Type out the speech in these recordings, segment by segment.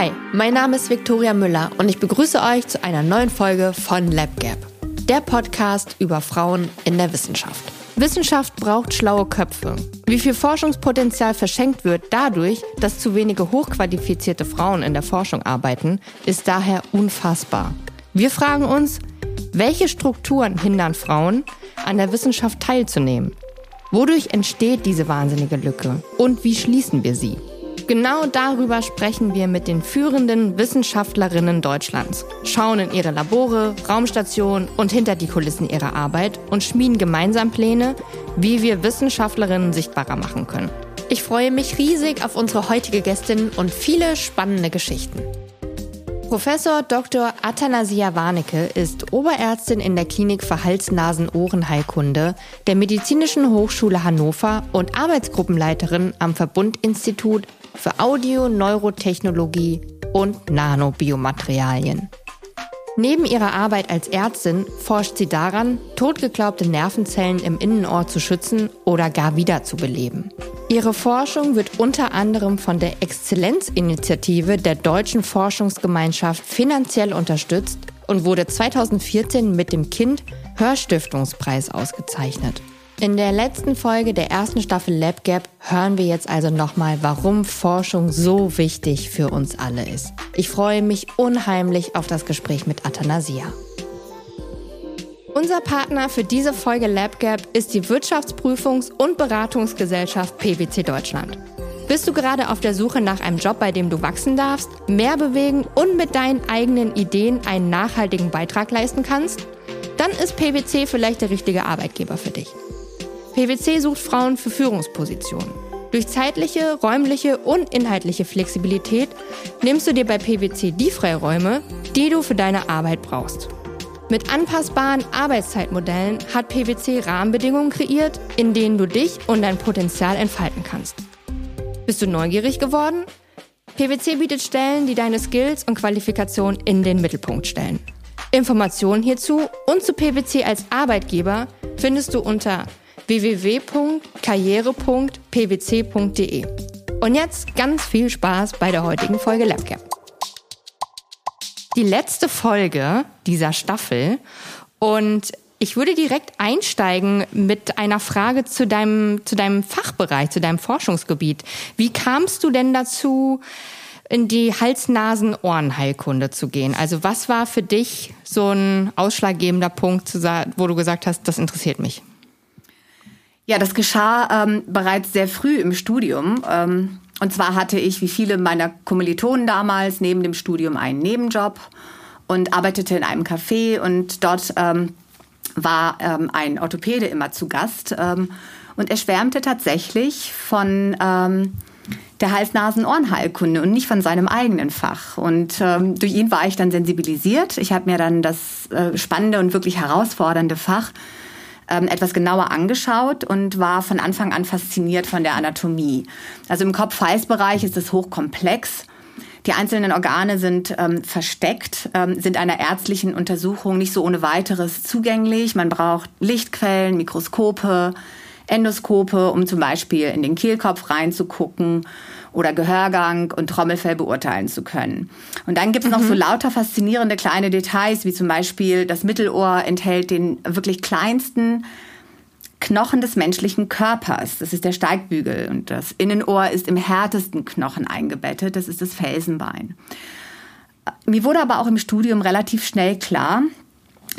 Hi, mein Name ist Viktoria Müller und ich begrüße euch zu einer neuen Folge von LabGap, der Podcast über Frauen in der Wissenschaft. Wissenschaft braucht schlaue Köpfe. Wie viel Forschungspotenzial verschenkt wird dadurch, dass zu wenige hochqualifizierte Frauen in der Forschung arbeiten, ist daher unfassbar. Wir fragen uns, welche Strukturen hindern Frauen, an der Wissenschaft teilzunehmen? Wodurch entsteht diese wahnsinnige Lücke? Und wie schließen wir sie? Genau darüber sprechen wir mit den führenden Wissenschaftlerinnen Deutschlands, schauen in ihre Labore, Raumstationen und hinter die Kulissen ihrer Arbeit und schmieden gemeinsam Pläne, wie wir Wissenschaftlerinnen sichtbarer machen können. Ich freue mich riesig auf unsere heutige Gästin und viele spannende Geschichten. Professor Dr. Athanasia Warnecke ist Oberärztin in der Klinik für Hals-Nasen-Ohrenheilkunde der Medizinischen Hochschule Hannover und Arbeitsgruppenleiterin am Verbundinstitut für Audio, Neurotechnologie und Nanobiomaterialien. Neben ihrer Arbeit als Ärztin forscht sie daran, totgeglaubte Nervenzellen im Innenohr zu schützen oder gar wiederzubeleben. Ihre Forschung wird unter anderem von der Exzellenzinitiative der Deutschen Forschungsgemeinschaft finanziell unterstützt und wurde 2014 mit dem Kind Hörstiftungspreis ausgezeichnet. In der letzten Folge der ersten Staffel LabGap hören wir jetzt also nochmal, warum Forschung so wichtig für uns alle ist. Ich freue mich unheimlich auf das Gespräch mit Athanasia. Unser Partner für diese Folge LabGap ist die Wirtschaftsprüfungs- und Beratungsgesellschaft PwC Deutschland. Bist du gerade auf der Suche nach einem Job, bei dem du wachsen darfst, mehr bewegen und mit deinen eigenen Ideen einen nachhaltigen Beitrag leisten kannst? Dann ist PwC vielleicht der richtige Arbeitgeber für dich. PwC sucht Frauen für Führungspositionen. Durch zeitliche, räumliche und inhaltliche Flexibilität nimmst du dir bei PwC die Freiräume, die du für deine Arbeit brauchst. Mit anpassbaren Arbeitszeitmodellen hat PwC Rahmenbedingungen kreiert, in denen du dich und dein Potenzial entfalten kannst. Bist du neugierig geworden? PwC bietet Stellen, die deine Skills und Qualifikationen in den Mittelpunkt stellen. Informationen hierzu und zu PwC als Arbeitgeber findest du unter www.karriere.pwc.de. Und jetzt ganz viel Spaß bei der heutigen Folge LabCap. Die letzte Folge dieser Staffel und ich würde direkt einsteigen mit einer Frage zu deinem, zu deinem Fachbereich, zu deinem Forschungsgebiet. Wie kamst du denn dazu, in die Hals-Nasen-Ohrenheilkunde zu gehen? Also was war für dich so ein ausschlaggebender Punkt, wo du gesagt hast, das interessiert mich? Ja, das geschah ähm, bereits sehr früh im Studium. Ähm, und zwar hatte ich, wie viele meiner Kommilitonen damals, neben dem Studium einen Nebenjob und arbeitete in einem Café und dort ähm, war ähm, ein Orthopäde immer zu Gast ähm, und er schwärmte tatsächlich von ähm, der Hals-Nasen-Ohrenheilkunde und nicht von seinem eigenen Fach. Und ähm, durch ihn war ich dann sensibilisiert. Ich habe mir dann das äh, spannende und wirklich herausfordernde Fach ähm, etwas genauer angeschaut und war von Anfang an fasziniert von der Anatomie. Also im Kopf-Hals-Bereich ist es hochkomplex. Die einzelnen Organe sind ähm, versteckt, ähm, sind einer ärztlichen Untersuchung nicht so ohne weiteres zugänglich. Man braucht Lichtquellen, Mikroskope, Endoskope, um zum Beispiel in den Kehlkopf reinzugucken oder Gehörgang und Trommelfell beurteilen zu können. Und dann gibt es noch so mhm. lauter faszinierende kleine Details, wie zum Beispiel das Mittelohr enthält den wirklich kleinsten Knochen des menschlichen Körpers. Das ist der Steigbügel. Und das Innenohr ist im härtesten Knochen eingebettet. Das ist das Felsenbein. Mir wurde aber auch im Studium relativ schnell klar,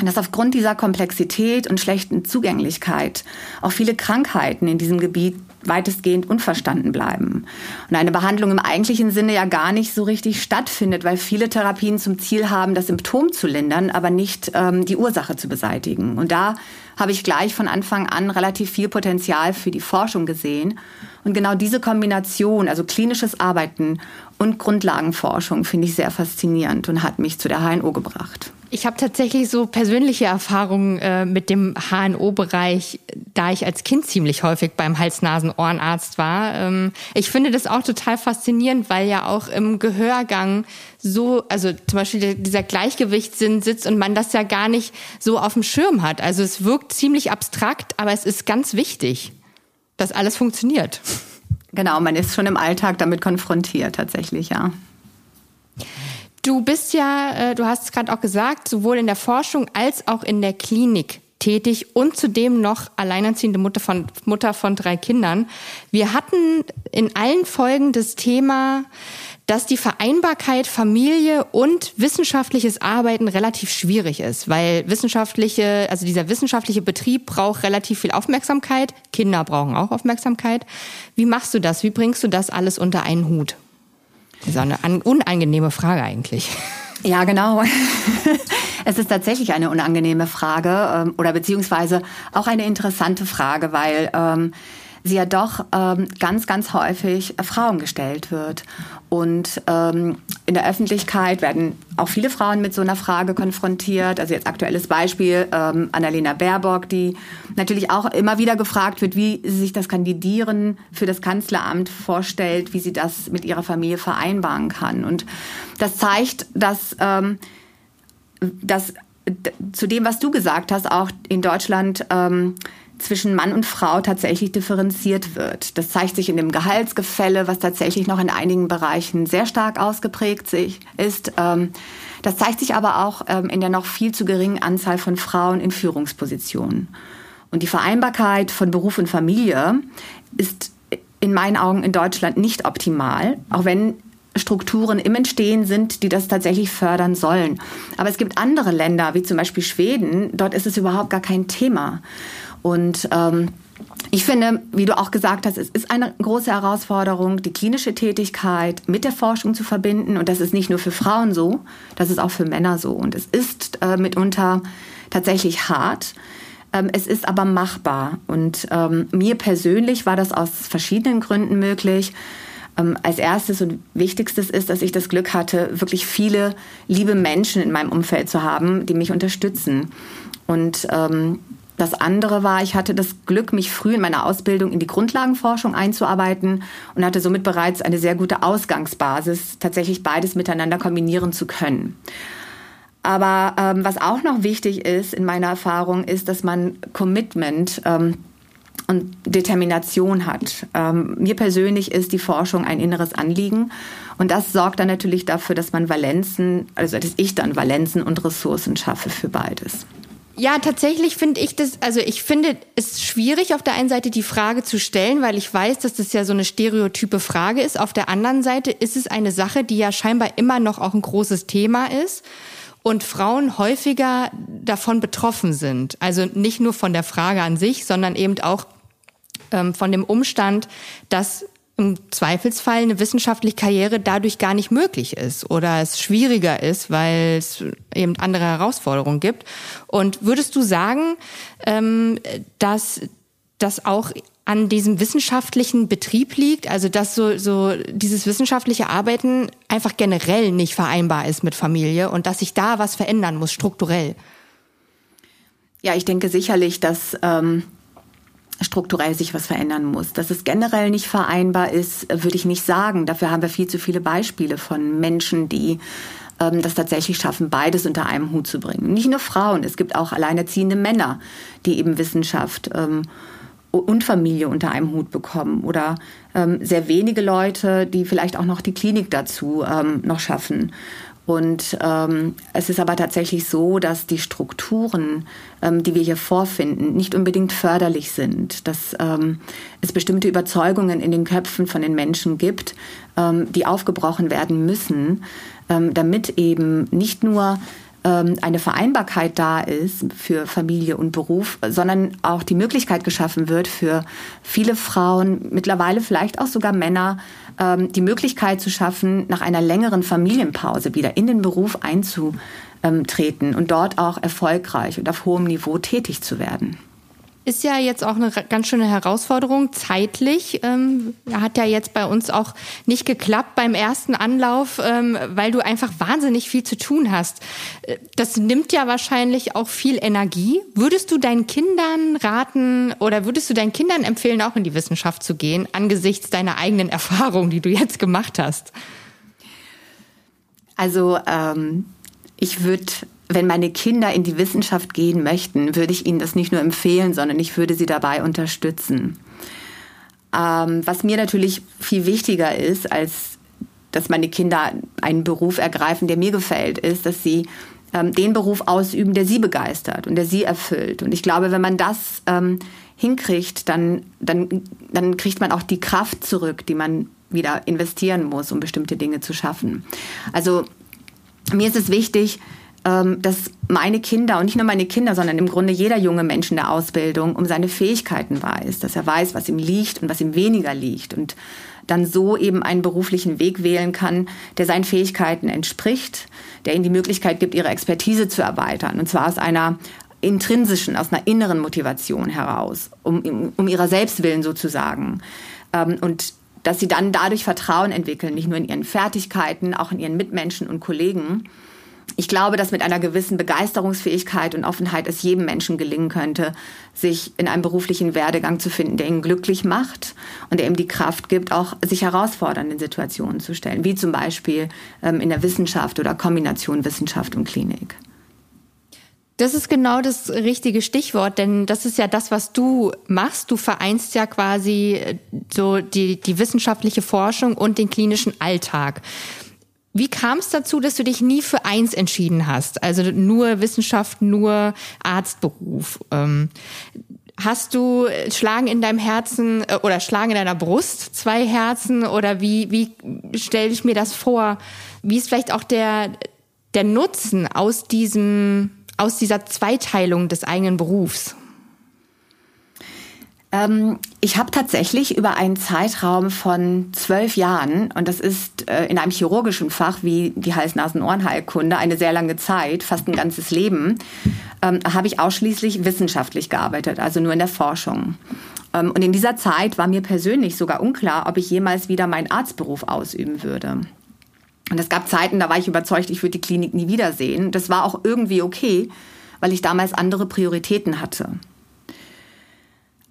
dass aufgrund dieser Komplexität und schlechten Zugänglichkeit auch viele Krankheiten in diesem Gebiet weitestgehend unverstanden bleiben. Und eine Behandlung im eigentlichen Sinne ja gar nicht so richtig stattfindet, weil viele Therapien zum Ziel haben, das Symptom zu lindern, aber nicht ähm, die Ursache zu beseitigen. Und da habe ich gleich von Anfang an relativ viel Potenzial für die Forschung gesehen. Und genau diese Kombination, also klinisches Arbeiten und Grundlagenforschung, finde ich sehr faszinierend und hat mich zu der HNO gebracht. Ich habe tatsächlich so persönliche Erfahrungen äh, mit dem HNO-Bereich, da ich als Kind ziemlich häufig beim Hals-Nasen-Ohrenarzt war. Ähm, ich finde das auch total faszinierend, weil ja auch im Gehörgang so, also zum Beispiel dieser Gleichgewichtssinn sitzt und man das ja gar nicht so auf dem Schirm hat. Also es wirkt ziemlich abstrakt, aber es ist ganz wichtig, dass alles funktioniert. Genau, man ist schon im Alltag damit konfrontiert tatsächlich, ja. Du bist ja, äh, du hast es gerade auch gesagt, sowohl in der Forschung als auch in der Klinik tätig und zudem noch alleinerziehende Mutter von, Mutter von drei Kindern. Wir hatten in allen Folgen das Thema, dass die Vereinbarkeit Familie und wissenschaftliches Arbeiten relativ schwierig ist, weil wissenschaftliche, also dieser wissenschaftliche Betrieb braucht relativ viel Aufmerksamkeit. Kinder brauchen auch Aufmerksamkeit. Wie machst du das? Wie bringst du das alles unter einen Hut? Das ist eine unangenehme Frage eigentlich. Ja, genau. Es ist tatsächlich eine unangenehme Frage ähm, oder beziehungsweise auch eine interessante Frage, weil ähm, sie ja doch ähm, ganz, ganz häufig Frauen gestellt wird. Und ähm, in der Öffentlichkeit werden auch viele Frauen mit so einer Frage konfrontiert. Also jetzt aktuelles Beispiel ähm, Annalena Baerbock, die natürlich auch immer wieder gefragt wird, wie sie sich das Kandidieren für das Kanzleramt vorstellt, wie sie das mit ihrer Familie vereinbaren kann. Und das zeigt, dass, ähm, dass zu dem, was du gesagt hast, auch in Deutschland ähm, zwischen Mann und Frau tatsächlich differenziert wird. Das zeigt sich in dem Gehaltsgefälle, was tatsächlich noch in einigen Bereichen sehr stark ausgeprägt ist. Ähm, das zeigt sich aber auch ähm, in der noch viel zu geringen Anzahl von Frauen in Führungspositionen. Und die Vereinbarkeit von Beruf und Familie ist in meinen Augen in Deutschland nicht optimal, auch wenn Strukturen im Entstehen sind, die das tatsächlich fördern sollen. Aber es gibt andere Länder, wie zum Beispiel Schweden, dort ist es überhaupt gar kein Thema. Und ähm, ich finde, wie du auch gesagt hast, es ist eine große Herausforderung, die klinische Tätigkeit mit der Forschung zu verbinden. Und das ist nicht nur für Frauen so, das ist auch für Männer so. Und es ist äh, mitunter tatsächlich hart. Ähm, es ist aber machbar. Und ähm, mir persönlich war das aus verschiedenen Gründen möglich. Ähm, als erstes und wichtigstes ist, dass ich das Glück hatte, wirklich viele liebe Menschen in meinem Umfeld zu haben, die mich unterstützen. Und ähm, das andere war, ich hatte das Glück, mich früh in meiner Ausbildung in die Grundlagenforschung einzuarbeiten und hatte somit bereits eine sehr gute Ausgangsbasis, tatsächlich beides miteinander kombinieren zu können. Aber ähm, was auch noch wichtig ist in meiner Erfahrung, ist, dass man Commitment ähm, und Determination hat. Ähm, mir persönlich ist die Forschung ein inneres Anliegen und das sorgt dann natürlich dafür, dass man Valenzen, also dass ich dann Valenzen und Ressourcen schaffe für beides. Ja, tatsächlich finde ich das, also ich finde es schwierig, auf der einen Seite die Frage zu stellen, weil ich weiß, dass das ja so eine stereotype Frage ist. Auf der anderen Seite ist es eine Sache, die ja scheinbar immer noch auch ein großes Thema ist und Frauen häufiger davon betroffen sind. Also nicht nur von der Frage an sich, sondern eben auch ähm, von dem Umstand, dass im Zweifelsfall eine wissenschaftliche Karriere dadurch gar nicht möglich ist oder es schwieriger ist, weil es eben andere Herausforderungen gibt. Und würdest du sagen, ähm, dass das auch an diesem wissenschaftlichen Betrieb liegt, also dass so, so dieses wissenschaftliche Arbeiten einfach generell nicht vereinbar ist mit Familie und dass sich da was verändern muss, strukturell? Ja, ich denke sicherlich, dass ähm, strukturell sich was verändern muss. Dass es generell nicht vereinbar ist, würde ich nicht sagen. Dafür haben wir viel zu viele Beispiele von Menschen, die ähm, das tatsächlich schaffen, beides unter einem Hut zu bringen. Nicht nur Frauen, es gibt auch alleinerziehende Männer, die eben Wissenschaft ähm, und Familie unter einem Hut bekommen oder ähm, sehr wenige Leute, die vielleicht auch noch die Klinik dazu ähm, noch schaffen. Und ähm, es ist aber tatsächlich so, dass die Strukturen, ähm, die wir hier vorfinden, nicht unbedingt förderlich sind. Dass ähm, es bestimmte Überzeugungen in den Köpfen von den Menschen gibt, ähm, die aufgebrochen werden müssen, ähm, damit eben nicht nur eine Vereinbarkeit da ist für Familie und Beruf, sondern auch die Möglichkeit geschaffen wird für viele Frauen, mittlerweile vielleicht auch sogar Männer, ähm, die Möglichkeit zu schaffen, nach einer längeren Familienpause wieder in den Beruf einzutreten und dort auch erfolgreich und auf hohem Niveau tätig zu werden. Ist ja jetzt auch eine ganz schöne Herausforderung zeitlich. Ähm, hat ja jetzt bei uns auch nicht geklappt beim ersten Anlauf, ähm, weil du einfach wahnsinnig viel zu tun hast. Äh, das nimmt ja wahrscheinlich auch viel Energie. Würdest du deinen Kindern raten oder würdest du deinen Kindern empfehlen, auch in die Wissenschaft zu gehen, angesichts deiner eigenen Erfahrungen, die du jetzt gemacht hast? Also ähm, ich würde wenn meine Kinder in die Wissenschaft gehen möchten, würde ich ihnen das nicht nur empfehlen, sondern ich würde sie dabei unterstützen. Ähm, was mir natürlich viel wichtiger ist als dass meine Kinder einen Beruf ergreifen, der mir gefällt, ist, dass sie ähm, den Beruf ausüben, der sie begeistert und der sie erfüllt. Und ich glaube, wenn man das ähm, hinkriegt, dann, dann, dann kriegt man auch die Kraft zurück, die man wieder investieren muss, um bestimmte Dinge zu schaffen. Also mir ist es wichtig, dass meine Kinder und nicht nur meine Kinder, sondern im Grunde jeder junge Mensch in der Ausbildung um seine Fähigkeiten weiß, dass er weiß, was ihm liegt und was ihm weniger liegt und dann so eben einen beruflichen Weg wählen kann, der seinen Fähigkeiten entspricht, der ihnen die Möglichkeit gibt, ihre Expertise zu erweitern. Und zwar aus einer intrinsischen, aus einer inneren Motivation heraus, um, um ihrer Selbstwillen sozusagen. Ähm, und dass sie dann dadurch Vertrauen entwickeln, nicht nur in ihren Fertigkeiten, auch in ihren Mitmenschen und Kollegen ich glaube, dass mit einer gewissen Begeisterungsfähigkeit und Offenheit es jedem Menschen gelingen könnte, sich in einem beruflichen Werdegang zu finden, der ihn glücklich macht und der ihm die Kraft gibt, auch sich herausfordernden Situationen zu stellen, wie zum Beispiel ähm, in der Wissenschaft oder Kombination Wissenschaft und Klinik. Das ist genau das richtige Stichwort, denn das ist ja das, was du machst. Du vereinst ja quasi äh, so die, die wissenschaftliche Forschung und den klinischen Alltag. Wie kam es dazu, dass du dich nie für eins entschieden hast? Also nur Wissenschaft, nur Arztberuf. Ähm, hast du Schlagen in deinem Herzen äh, oder Schlagen in deiner Brust, zwei Herzen? Oder wie, wie stelle ich mir das vor? Wie ist vielleicht auch der, der Nutzen aus diesem, aus dieser Zweiteilung des eigenen Berufs? Ähm, ich habe tatsächlich über einen Zeitraum von zwölf Jahren, und das ist äh, in einem chirurgischen Fach wie die Hals-Nasen-Ohrenheilkunde eine sehr lange Zeit, fast ein ganzes Leben, ähm, habe ich ausschließlich wissenschaftlich gearbeitet, also nur in der Forschung. Ähm, und in dieser Zeit war mir persönlich sogar unklar, ob ich jemals wieder meinen Arztberuf ausüben würde. Und es gab Zeiten, da war ich überzeugt, ich würde die Klinik nie wiedersehen. Das war auch irgendwie okay, weil ich damals andere Prioritäten hatte.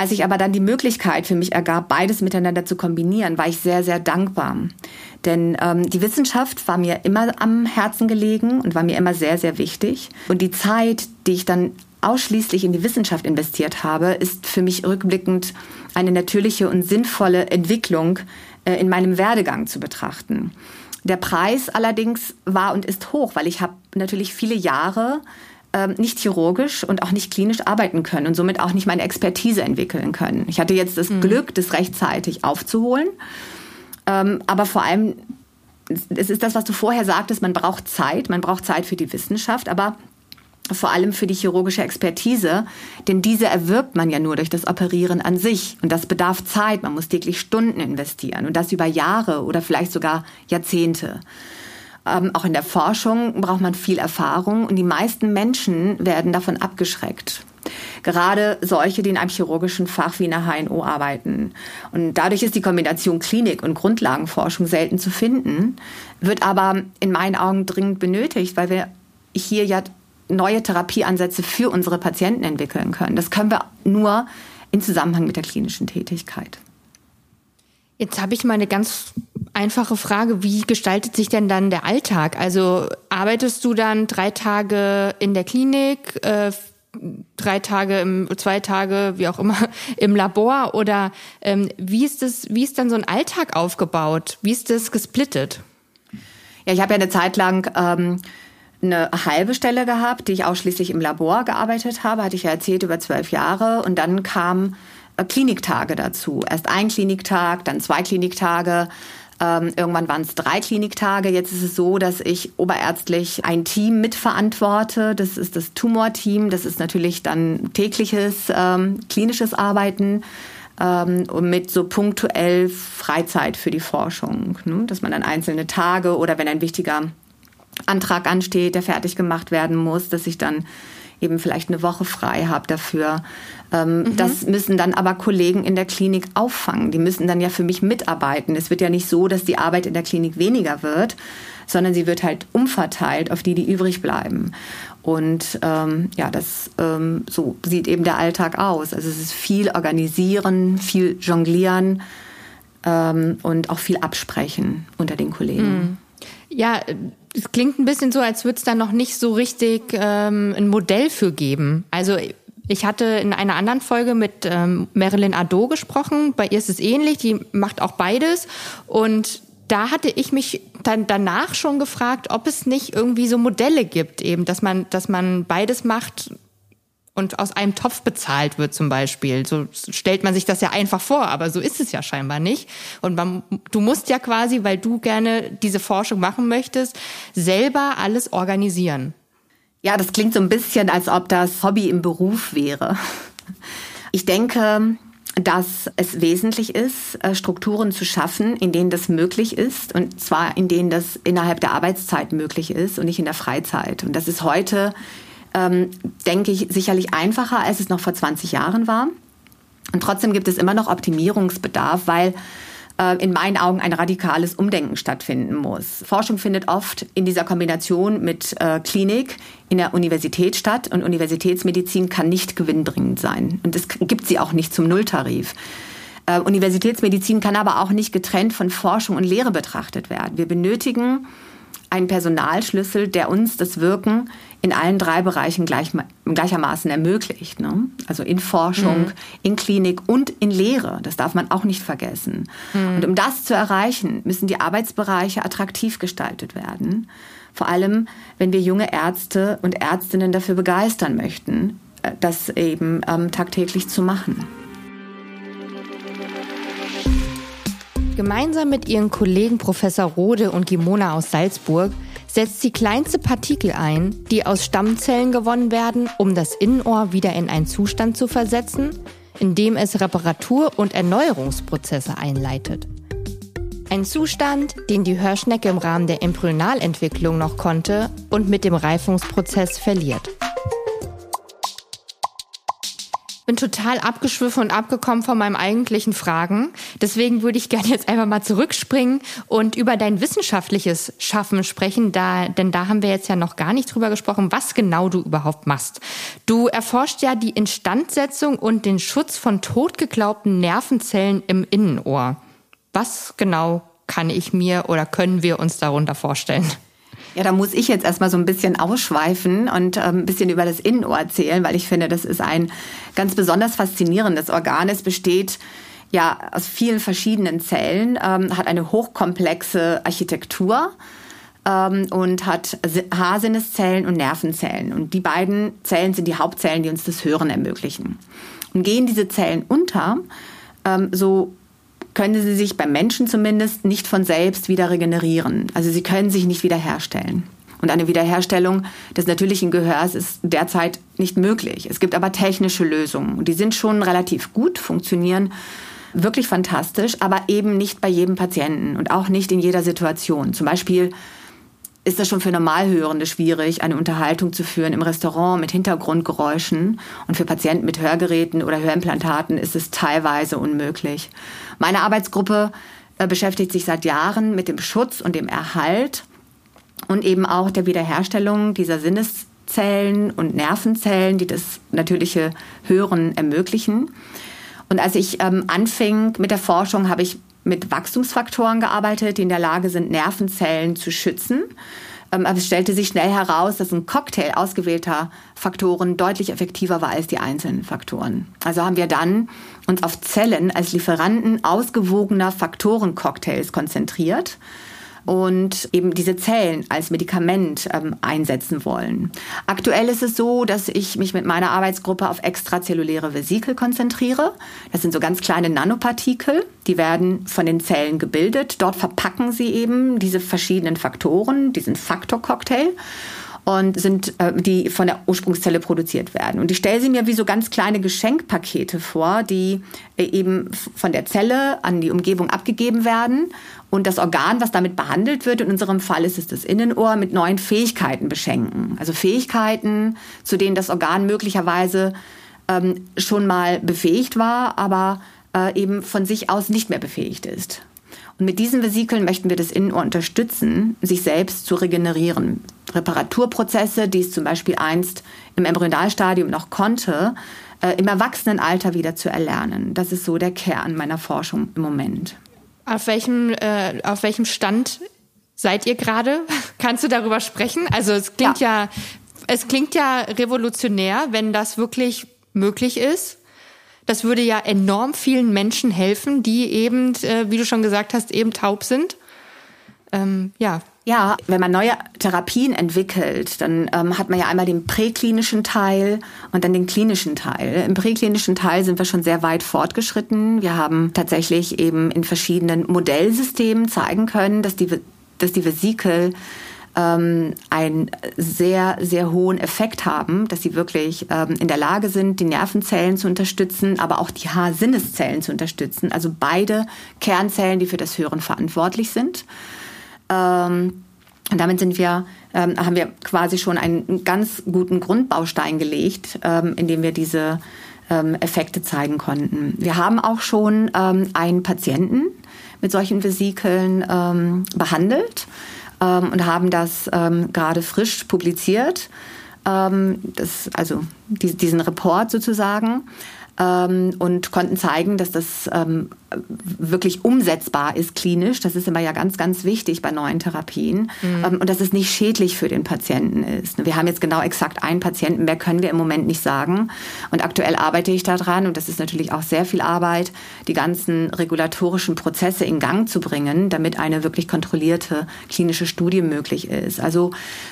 Als ich aber dann die Möglichkeit für mich ergab, beides miteinander zu kombinieren, war ich sehr, sehr dankbar. Denn ähm, die Wissenschaft war mir immer am Herzen gelegen und war mir immer sehr, sehr wichtig. Und die Zeit, die ich dann ausschließlich in die Wissenschaft investiert habe, ist für mich rückblickend eine natürliche und sinnvolle Entwicklung äh, in meinem Werdegang zu betrachten. Der Preis allerdings war und ist hoch, weil ich habe natürlich viele Jahre ähm, nicht chirurgisch und auch nicht klinisch arbeiten können und somit auch nicht meine Expertise entwickeln können. Ich hatte jetzt das mhm. Glück, das rechtzeitig aufzuholen. Ähm, aber vor allem, es ist das, was du vorher sagtest, man braucht Zeit, man braucht Zeit für die Wissenschaft, aber vor allem für die chirurgische Expertise, denn diese erwirbt man ja nur durch das Operieren an sich. Und das bedarf Zeit, man muss täglich Stunden investieren und das über Jahre oder vielleicht sogar Jahrzehnte. Ähm, auch in der Forschung braucht man viel Erfahrung und die meisten Menschen werden davon abgeschreckt. Gerade solche, die in einem chirurgischen Fach wie in der HNO arbeiten. Und dadurch ist die Kombination Klinik und Grundlagenforschung selten zu finden, wird aber in meinen Augen dringend benötigt, weil wir hier ja neue Therapieansätze für unsere Patienten entwickeln können. Das können wir nur in Zusammenhang mit der klinischen Tätigkeit. Jetzt habe ich mal eine ganz einfache Frage. Wie gestaltet sich denn dann der Alltag? Also arbeitest du dann drei Tage in der Klinik, äh, drei Tage, im, zwei Tage, wie auch immer, im Labor? Oder ähm, wie, ist das, wie ist dann so ein Alltag aufgebaut? Wie ist das gesplittet? Ja, ich habe ja eine Zeit lang ähm, eine halbe Stelle gehabt, die ich ausschließlich im Labor gearbeitet habe, hatte ich ja erzählt, über zwölf Jahre. Und dann kam äh, Kliniktage dazu. Erst ein Kliniktag, dann zwei Kliniktage. Ähm, irgendwann waren es drei Kliniktage. Jetzt ist es so, dass ich oberärztlich ein Team mitverantworte. Das ist das Tumorteam. Das ist natürlich dann tägliches ähm, klinisches Arbeiten ähm, mit so punktuell Freizeit für die Forschung. Ne? Dass man dann einzelne Tage oder wenn ein wichtiger Antrag ansteht, der fertig gemacht werden muss, dass ich dann eben vielleicht eine Woche frei habe dafür. Ähm, mhm. Das müssen dann aber Kollegen in der Klinik auffangen. Die müssen dann ja für mich mitarbeiten. Es wird ja nicht so, dass die Arbeit in der Klinik weniger wird, sondern sie wird halt umverteilt auf die, die übrig bleiben. Und ähm, ja, das ähm, so sieht eben der Alltag aus. Also es ist viel organisieren, viel jonglieren ähm, und auch viel absprechen unter den Kollegen. Mhm. Ja, es klingt ein bisschen so, als würde es da noch nicht so richtig ähm, ein Modell für geben. Also ich hatte in einer anderen Folge mit ähm, Marilyn Ado gesprochen. Bei ihr ist es ähnlich. Die macht auch beides. Und da hatte ich mich dann danach schon gefragt, ob es nicht irgendwie so Modelle gibt, eben, dass man, dass man beides macht und aus einem Topf bezahlt wird zum Beispiel. So stellt man sich das ja einfach vor, aber so ist es ja scheinbar nicht. Und man, du musst ja quasi, weil du gerne diese Forschung machen möchtest, selber alles organisieren. Ja, das klingt so ein bisschen, als ob das Hobby im Beruf wäre. Ich denke, dass es wesentlich ist, äh, Strukturen zu schaffen, in denen das möglich ist und zwar in denen das innerhalb der Arbeitszeit möglich ist und nicht in der Freizeit. Und das ist heute, ähm, denke ich, sicherlich einfacher, als es noch vor 20 Jahren war. Und trotzdem gibt es immer noch Optimierungsbedarf, weil in meinen Augen ein radikales Umdenken stattfinden muss. Forschung findet oft in dieser Kombination mit äh, Klinik in der Universität statt und Universitätsmedizin kann nicht gewinnbringend sein. Und es gibt sie auch nicht zum Nulltarif. Äh, Universitätsmedizin kann aber auch nicht getrennt von Forschung und Lehre betrachtet werden. Wir benötigen einen Personalschlüssel, der uns das Wirken in allen drei Bereichen gleich, gleichermaßen ermöglicht. Ne? Also in Forschung, mhm. in Klinik und in Lehre. Das darf man auch nicht vergessen. Mhm. Und um das zu erreichen, müssen die Arbeitsbereiche attraktiv gestaltet werden. Vor allem, wenn wir junge Ärzte und Ärztinnen dafür begeistern möchten, äh, das eben ähm, tagtäglich zu machen. Gemeinsam mit ihren Kollegen Professor Rode und Gimona aus Salzburg setzt sie kleinste Partikel ein, die aus Stammzellen gewonnen werden, um das Innenohr wieder in einen Zustand zu versetzen, in dem es Reparatur- und Erneuerungsprozesse einleitet. Ein Zustand, den die Hörschnecke im Rahmen der Embryonalentwicklung noch konnte und mit dem Reifungsprozess verliert bin total abgeschwiffen und abgekommen von meinem eigentlichen Fragen. Deswegen würde ich gerne jetzt einfach mal zurückspringen und über dein wissenschaftliches Schaffen sprechen, da, denn da haben wir jetzt ja noch gar nicht drüber gesprochen, was genau du überhaupt machst. Du erforscht ja die Instandsetzung und den Schutz von totgeglaubten Nervenzellen im Innenohr. Was genau kann ich mir oder können wir uns darunter vorstellen? Ja, da muss ich jetzt erstmal so ein bisschen ausschweifen und ähm, ein bisschen über das Innenohr erzählen, weil ich finde, das ist ein ganz besonders faszinierendes Organ. Es besteht ja aus vielen verschiedenen Zellen, ähm, hat eine hochkomplexe Architektur ähm, und hat Haarsinneszellen und Nervenzellen. Und die beiden Zellen sind die Hauptzellen, die uns das Hören ermöglichen. Und gehen diese Zellen unter, ähm, so können sie sich beim Menschen zumindest nicht von selbst wieder regenerieren. Also sie können sich nicht wiederherstellen. Und eine Wiederherstellung des natürlichen Gehörs ist derzeit nicht möglich. Es gibt aber technische Lösungen die sind schon relativ gut, funktionieren wirklich fantastisch, aber eben nicht bei jedem Patienten und auch nicht in jeder Situation. Zum Beispiel ist das schon für Normalhörende schwierig, eine Unterhaltung zu führen im Restaurant mit Hintergrundgeräuschen. Und für Patienten mit Hörgeräten oder Hörimplantaten ist es teilweise unmöglich. Meine Arbeitsgruppe äh, beschäftigt sich seit Jahren mit dem Schutz und dem Erhalt und eben auch der Wiederherstellung dieser Sinneszellen und Nervenzellen, die das natürliche Hören ermöglichen. Und als ich ähm, anfing mit der Forschung, habe ich mit Wachstumsfaktoren gearbeitet, die in der Lage sind, Nervenzellen zu schützen. Ähm, aber es stellte sich schnell heraus, dass ein Cocktail ausgewählter Faktoren deutlich effektiver war als die einzelnen Faktoren. Also haben wir dann uns auf Zellen als Lieferanten ausgewogener Faktorencocktails konzentriert und eben diese Zellen als Medikament ähm, einsetzen wollen. Aktuell ist es so, dass ich mich mit meiner Arbeitsgruppe auf extrazelluläre Vesikel konzentriere. Das sind so ganz kleine Nanopartikel, die werden von den Zellen gebildet. Dort verpacken sie eben diese verschiedenen Faktoren, diesen Faktorcocktail und sind, äh, die von der Ursprungszelle produziert werden. Und ich stelle sie mir wie so ganz kleine Geschenkpakete vor, die äh, eben von der Zelle an die Umgebung abgegeben werden und das Organ, was damit behandelt wird, in unserem Fall ist es das Innenohr, mit neuen Fähigkeiten beschenken. Also Fähigkeiten, zu denen das Organ möglicherweise ähm, schon mal befähigt war, aber äh, eben von sich aus nicht mehr befähigt ist. Und mit diesen Vesikeln möchten wir das Innenohr unterstützen, sich selbst zu regenerieren. Reparaturprozesse, die es zum Beispiel einst im Embryonalstadium noch konnte, äh, im Erwachsenenalter wieder zu erlernen. Das ist so der Kern meiner Forschung im Moment. Auf welchem, äh, auf welchem Stand seid ihr gerade? Kannst du darüber sprechen? Also es klingt ja. ja, es klingt ja revolutionär, wenn das wirklich möglich ist. Das würde ja enorm vielen Menschen helfen, die eben, äh, wie du schon gesagt hast, eben taub sind. Ähm, ja. Ja, wenn man neue Therapien entwickelt, dann ähm, hat man ja einmal den präklinischen Teil und dann den klinischen Teil. Im präklinischen Teil sind wir schon sehr weit fortgeschritten. Wir haben tatsächlich eben in verschiedenen Modellsystemen zeigen können, dass die, dass die Vesikel ähm, einen sehr, sehr hohen Effekt haben, dass sie wirklich ähm, in der Lage sind, die Nervenzellen zu unterstützen, aber auch die Haarsinneszellen zu unterstützen. Also beide Kernzellen, die für das Hören verantwortlich sind. Ähm, und damit sind wir, ähm, haben wir quasi schon einen ganz guten Grundbaustein gelegt, ähm, indem wir diese ähm, Effekte zeigen konnten. Wir haben auch schon ähm, einen Patienten mit solchen Vesikeln ähm, behandelt und haben das gerade frisch publiziert. Das, also die, diesen Report sozusagen ähm, und konnten zeigen, dass das ähm, wirklich umsetzbar ist klinisch. Das ist immer ja ganz, ganz wichtig bei neuen Therapien mhm. ähm, und dass es nicht schädlich für den Patienten ist. Wir haben jetzt genau exakt einen Patienten, mehr können wir im Moment nicht sagen. Und aktuell arbeite ich daran und das ist natürlich auch sehr viel Arbeit, die ganzen regulatorischen Prozesse in Gang zu bringen, damit eine wirklich kontrollierte klinische Studie möglich ist. Also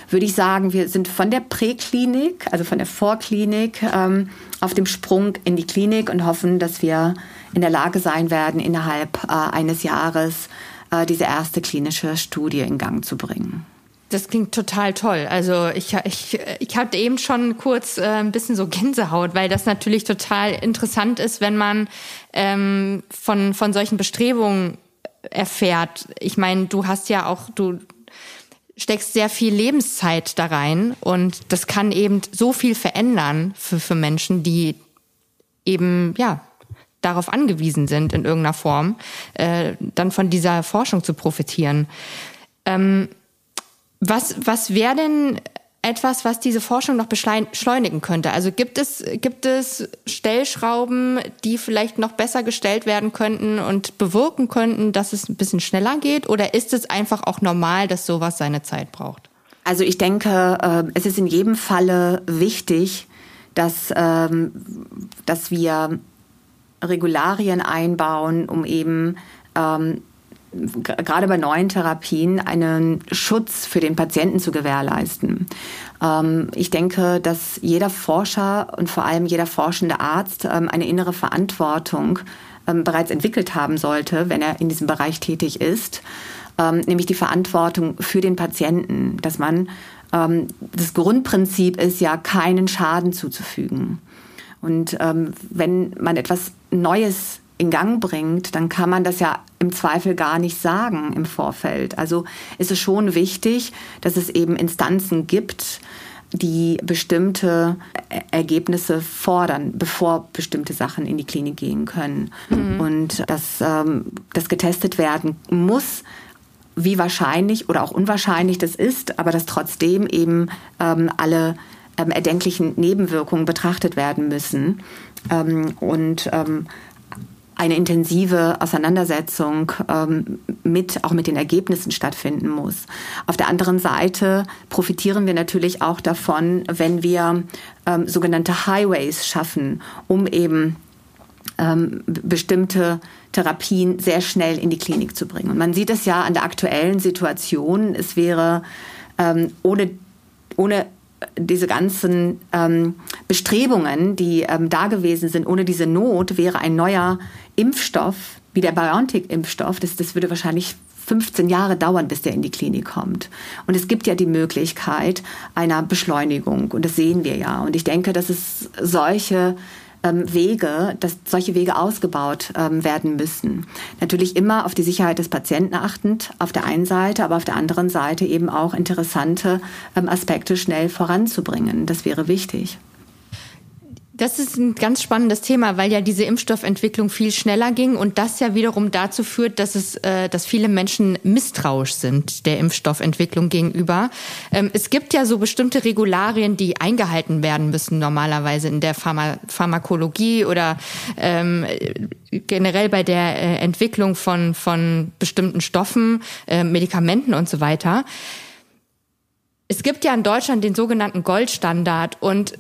würde ich sagen, wir sind von der Präklinik, also von der Vorklinik, ähm, auf dem Sprung in die Klinik und hoffen, dass wir in der Lage sein werden, innerhalb äh, eines Jahres äh, diese erste klinische Studie in Gang zu bringen. Das klingt total toll. Also ich, ich, ich hatte eben schon kurz äh, ein bisschen so Gänsehaut, weil das natürlich total interessant ist, wenn man ähm, von, von solchen Bestrebungen erfährt. Ich meine, du hast ja auch, du steckst sehr viel Lebenszeit da rein und das kann eben so viel verändern für, für Menschen, die eben, ja, darauf angewiesen sind in irgendeiner Form, äh, dann von dieser Forschung zu profitieren. Ähm, was was wäre denn etwas, was diese Forschung noch beschleunigen könnte? Also gibt es, gibt es Stellschrauben, die vielleicht noch besser gestellt werden könnten und bewirken könnten, dass es ein bisschen schneller geht? Oder ist es einfach auch normal, dass sowas seine Zeit braucht? Also ich denke, äh, es ist in jedem Falle wichtig, dass, ähm, dass wir Regularien einbauen, um eben ähm, gerade bei neuen Therapien einen Schutz für den Patienten zu gewährleisten. Ähm, ich denke, dass jeder Forscher und vor allem jeder forschende Arzt ähm, eine innere Verantwortung ähm, bereits entwickelt haben sollte, wenn er in diesem Bereich tätig ist, nämlich die Verantwortung für den Patienten, dass man das Grundprinzip ist ja, keinen Schaden zuzufügen. Und wenn man etwas Neues in Gang bringt, dann kann man das ja im Zweifel gar nicht sagen im Vorfeld. Also ist es schon wichtig, dass es eben Instanzen gibt, die bestimmte Ergebnisse fordern, bevor bestimmte Sachen in die Klinik gehen können. Mhm. Und dass ähm, das getestet werden muss, wie wahrscheinlich oder auch unwahrscheinlich das ist, aber dass trotzdem eben ähm, alle ähm, erdenklichen Nebenwirkungen betrachtet werden müssen. Ähm, und ähm, eine intensive Auseinandersetzung ähm, mit auch mit den Ergebnissen stattfinden muss. Auf der anderen Seite profitieren wir natürlich auch davon, wenn wir ähm, sogenannte Highways schaffen, um eben ähm, bestimmte Therapien sehr schnell in die Klinik zu bringen. Und man sieht es ja an der aktuellen Situation. Es wäre ähm, ohne ohne diese ganzen ähm, Bestrebungen, die ähm, da gewesen sind, ohne diese Not wäre ein neuer Impfstoff, wie der BioNTech-Impfstoff, das, das würde wahrscheinlich 15 Jahre dauern, bis der in die Klinik kommt. Und es gibt ja die Möglichkeit einer Beschleunigung und das sehen wir ja. Und ich denke, dass es solche ähm, Wege, dass solche Wege ausgebaut ähm, werden müssen. Natürlich immer auf die Sicherheit des Patienten achtend, auf der einen Seite, aber auf der anderen Seite eben auch interessante ähm, Aspekte schnell voranzubringen. Das wäre wichtig. Das ist ein ganz spannendes Thema, weil ja diese Impfstoffentwicklung viel schneller ging und das ja wiederum dazu führt, dass es, äh, dass viele Menschen misstrauisch sind der Impfstoffentwicklung gegenüber. Ähm, es gibt ja so bestimmte Regularien, die eingehalten werden müssen normalerweise in der Pharma Pharmakologie oder ähm, generell bei der äh, Entwicklung von von bestimmten Stoffen, äh, Medikamenten und so weiter. Es gibt ja in Deutschland den sogenannten Goldstandard und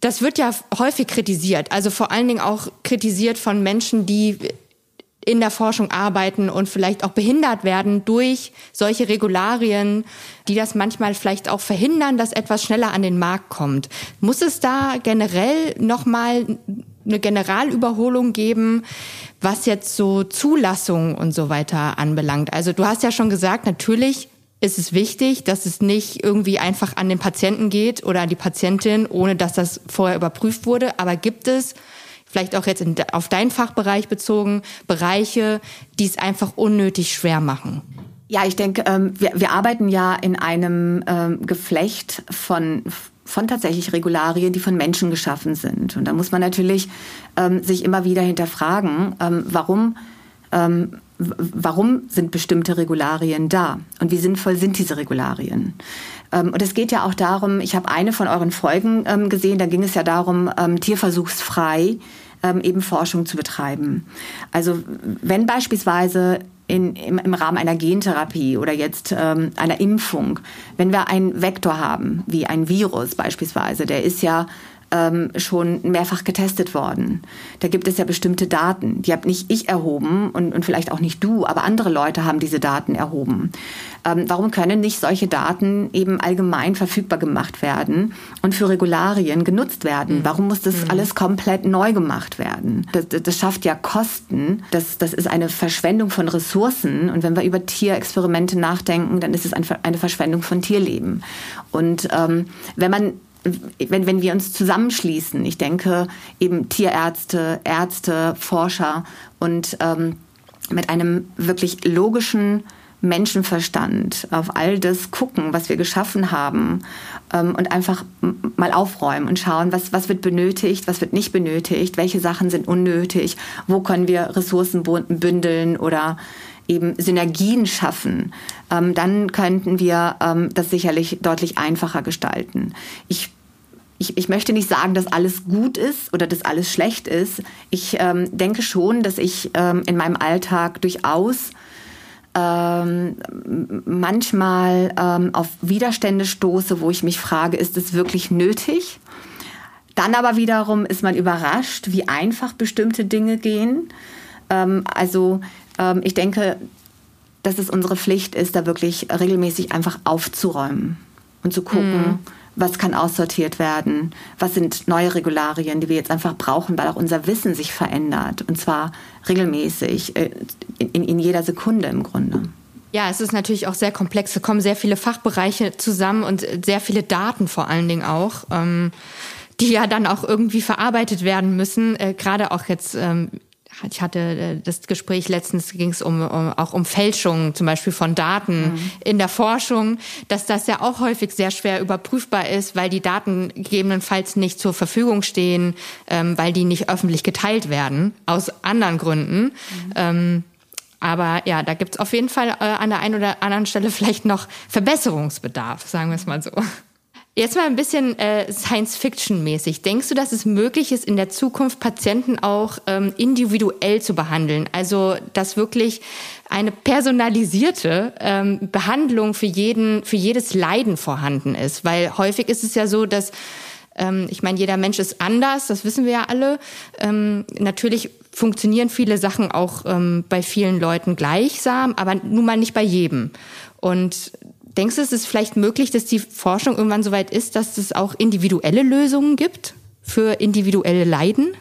das wird ja häufig kritisiert, also vor allen Dingen auch kritisiert von Menschen, die in der Forschung arbeiten und vielleicht auch behindert werden durch solche Regularien, die das manchmal vielleicht auch verhindern, dass etwas schneller an den Markt kommt. Muss es da generell nochmal eine Generalüberholung geben, was jetzt so Zulassung und so weiter anbelangt? Also du hast ja schon gesagt, natürlich ist es wichtig, dass es nicht irgendwie einfach an den Patienten geht oder an die Patientin, ohne dass das vorher überprüft wurde. Aber gibt es vielleicht auch jetzt in, auf deinen Fachbereich bezogen, Bereiche, die es einfach unnötig schwer machen? Ja, ich denke, ähm, wir, wir arbeiten ja in einem ähm, Geflecht von von tatsächlich Regularien, die von Menschen geschaffen sind. Und da muss man natürlich ähm, sich immer wieder hinterfragen, ähm, warum ähm, warum sind bestimmte Regularien da und wie sinnvoll sind diese Regularien. Ähm, und es geht ja auch darum, ich habe eine von euren Folgen ähm, gesehen, da ging es ja darum, ähm, tierversuchsfrei eben Forschung zu betreiben. Also wenn beispielsweise in, im, im Rahmen einer Gentherapie oder jetzt ähm, einer Impfung, wenn wir einen Vektor haben, wie ein Virus beispielsweise, der ist ja ähm, schon mehrfach getestet worden. Da gibt es ja bestimmte Daten. Die habe nicht ich erhoben und, und vielleicht auch nicht du, aber andere Leute haben diese Daten erhoben. Ähm, warum können nicht solche Daten eben allgemein verfügbar gemacht werden und für Regularien genutzt werden? Mhm. Warum muss das mhm. alles komplett neu gemacht werden? Das, das schafft ja Kosten. Das, das ist eine Verschwendung von Ressourcen. Und wenn wir über Tierexperimente nachdenken, dann ist es eine Verschwendung von Tierleben. Und ähm, wenn man wenn, wenn wir uns zusammenschließen, ich denke eben Tierärzte, Ärzte, Forscher und ähm, mit einem wirklich logischen Menschenverstand auf all das gucken, was wir geschaffen haben ähm, und einfach mal aufräumen und schauen, was, was wird benötigt, was wird nicht benötigt, welche Sachen sind unnötig, wo können wir Ressourcen bündeln oder eben Synergien schaffen, ähm, dann könnten wir ähm, das sicherlich deutlich einfacher gestalten. Ich ich, ich möchte nicht sagen, dass alles gut ist oder dass alles schlecht ist. Ich ähm, denke schon, dass ich ähm, in meinem Alltag durchaus ähm, manchmal ähm, auf Widerstände stoße, wo ich mich frage, ist es wirklich nötig? Dann aber wiederum ist man überrascht, wie einfach bestimmte Dinge gehen. Ähm, also ähm, ich denke, dass es unsere Pflicht ist, da wirklich regelmäßig einfach aufzuräumen und zu gucken, mm was kann aussortiert werden, was sind neue Regularien, die wir jetzt einfach brauchen, weil auch unser Wissen sich verändert und zwar regelmäßig, äh, in, in jeder Sekunde im Grunde. Ja, es ist natürlich auch sehr komplex. Es kommen sehr viele Fachbereiche zusammen und sehr viele Daten vor allen Dingen auch. Ähm, die ja dann auch irgendwie verarbeitet werden müssen. Äh, Gerade auch jetzt ähm, ich hatte äh, das Gespräch letztens ging es um, um, auch um Fälschungen zum Beispiel von Daten mhm. in der Forschung, dass das ja auch häufig sehr schwer überprüfbar ist, weil die Daten gegebenenfalls nicht zur Verfügung stehen, ähm, weil die nicht öffentlich geteilt werden aus anderen Gründen. Mhm. Ähm, aber ja, da gibt's auf jeden Fall äh, an der einen oder anderen Stelle vielleicht noch Verbesserungsbedarf, sagen wir es mal so. Jetzt mal ein bisschen äh, Science-Fiction-mäßig. Denkst du, dass es möglich ist, in der Zukunft Patienten auch ähm, individuell zu behandeln? Also, dass wirklich eine personalisierte ähm, Behandlung für jeden, für jedes Leiden vorhanden ist? Weil häufig ist es ja so, dass ähm, ich meine, jeder Mensch ist anders, das wissen wir ja alle. Ähm, natürlich funktionieren viele Sachen auch ähm, bei vielen Leuten gleichsam, aber nun mal nicht bei jedem. Und Denkst du, es ist vielleicht möglich, dass die Forschung irgendwann so weit ist, dass es auch individuelle Lösungen gibt für individuelle Leiden?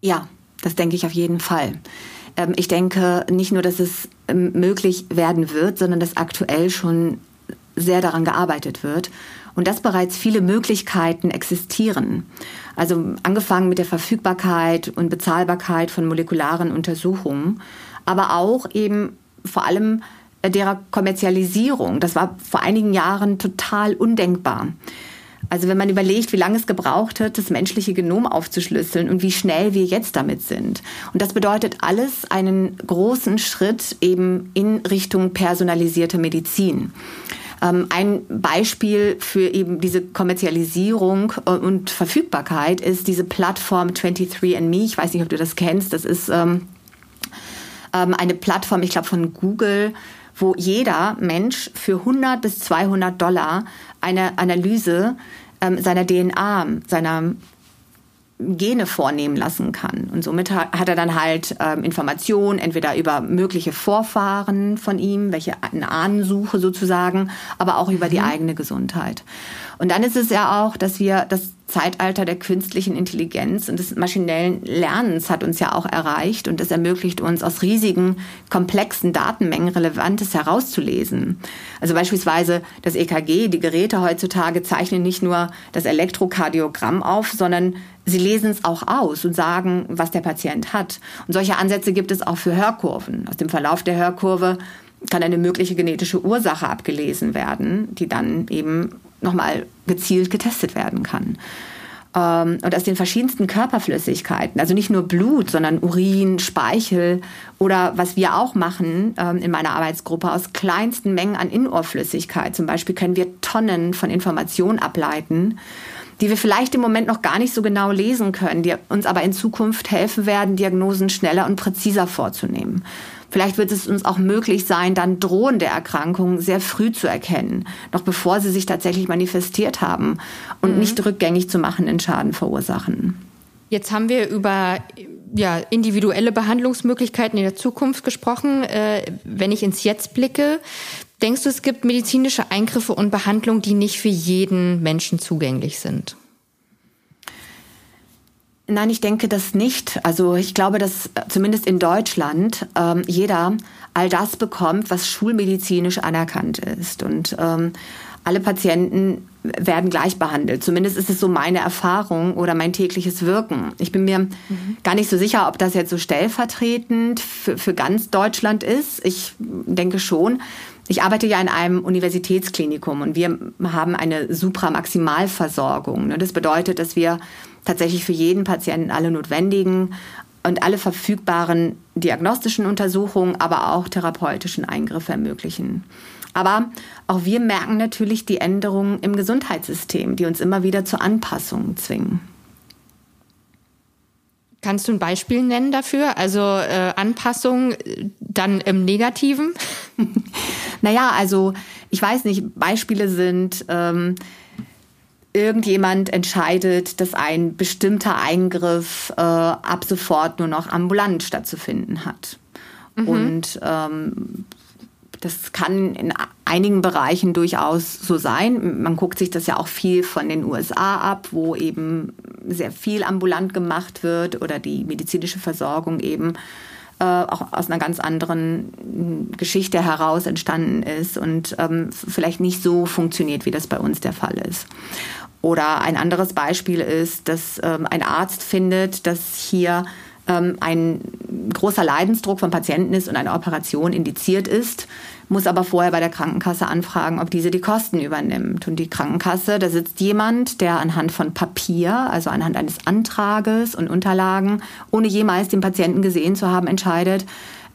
Ja, das denke ich auf jeden Fall. Ähm, ich denke nicht nur, dass es ähm, möglich werden wird, sondern dass aktuell schon sehr daran gearbeitet wird und dass bereits viele Möglichkeiten existieren. Also angefangen mit der Verfügbarkeit und Bezahlbarkeit von molekularen Untersuchungen, aber auch eben vor allem derer Kommerzialisierung. Das war vor einigen Jahren total undenkbar. Also wenn man überlegt, wie lange es gebraucht hat, das menschliche Genom aufzuschlüsseln und wie schnell wir jetzt damit sind. Und das bedeutet alles einen großen Schritt eben in Richtung personalisierte Medizin. Ähm, ein Beispiel für eben diese Kommerzialisierung und Verfügbarkeit ist diese Plattform 23andMe. Ich weiß nicht, ob du das kennst. Das ist ähm, ähm eine Plattform, ich glaube, von Google, wo jeder Mensch für 100 bis 200 Dollar eine Analyse ähm, seiner DNA, seiner Gene vornehmen lassen kann. Und somit hat er dann halt ähm, Informationen, entweder über mögliche Vorfahren von ihm, welche eine Ahnensuche sozusagen, aber auch über mhm. die eigene Gesundheit. Und dann ist es ja auch, dass wir das Zeitalter der künstlichen Intelligenz und des maschinellen Lernens hat uns ja auch erreicht und es ermöglicht uns aus riesigen, komplexen Datenmengen Relevantes herauszulesen. Also beispielsweise das EKG, die Geräte heutzutage zeichnen nicht nur das Elektrokardiogramm auf, sondern sie lesen es auch aus und sagen, was der Patient hat. Und solche Ansätze gibt es auch für Hörkurven. Aus dem Verlauf der Hörkurve kann eine mögliche genetische Ursache abgelesen werden, die dann eben nochmal gezielt getestet werden kann. Ähm, und aus den verschiedensten Körperflüssigkeiten, also nicht nur Blut, sondern Urin, Speichel oder was wir auch machen ähm, in meiner Arbeitsgruppe, aus kleinsten Mengen an Innenohrflüssigkeit. Zum Beispiel können wir Tonnen von Informationen ableiten die wir vielleicht im Moment noch gar nicht so genau lesen können, die uns aber in Zukunft helfen werden, Diagnosen schneller und präziser vorzunehmen. Vielleicht wird es uns auch möglich sein, dann drohende Erkrankungen sehr früh zu erkennen, noch bevor sie sich tatsächlich manifestiert haben und mhm. nicht rückgängig zu machenden Schaden verursachen. Jetzt haben wir über ja, individuelle Behandlungsmöglichkeiten in der Zukunft gesprochen. Äh, wenn ich ins Jetzt blicke, denkst du, es gibt medizinische Eingriffe und Behandlungen, die nicht für jeden Menschen zugänglich sind? Nein, ich denke das nicht. Also ich glaube, dass zumindest in Deutschland ähm, jeder all das bekommt, was schulmedizinisch anerkannt ist. Und ähm, alle Patienten werden gleich behandelt. Zumindest ist es so meine Erfahrung oder mein tägliches Wirken. Ich bin mir mhm. gar nicht so sicher, ob das jetzt so stellvertretend für, für ganz Deutschland ist. Ich denke schon. Ich arbeite ja in einem Universitätsklinikum und wir haben eine Supramaximalversorgung. Das bedeutet, dass wir tatsächlich für jeden Patienten alle notwendigen und alle verfügbaren diagnostischen Untersuchungen, aber auch therapeutischen Eingriffe ermöglichen. Aber auch wir merken natürlich die Änderungen im Gesundheitssystem, die uns immer wieder zur Anpassung zwingen. Kannst du ein Beispiel nennen dafür? Also äh, Anpassung dann im Negativen? naja, also ich weiß nicht, Beispiele sind, ähm, irgendjemand entscheidet, dass ein bestimmter Eingriff äh, ab sofort nur noch ambulant stattzufinden hat. Mhm. Und ähm, das kann in einigen Bereichen durchaus so sein. Man guckt sich das ja auch viel von den USA ab, wo eben sehr viel ambulant gemacht wird oder die medizinische Versorgung eben äh, auch aus einer ganz anderen Geschichte heraus entstanden ist und ähm, vielleicht nicht so funktioniert, wie das bei uns der Fall ist. Oder ein anderes Beispiel ist, dass ähm, ein Arzt findet, dass hier ähm, ein großer Leidensdruck von Patienten ist und eine Operation indiziert ist, muss aber vorher bei der Krankenkasse anfragen, ob diese die Kosten übernimmt. Und die Krankenkasse, da sitzt jemand, der anhand von Papier, also anhand eines Antrages und Unterlagen, ohne jemals den Patienten gesehen zu haben, entscheidet,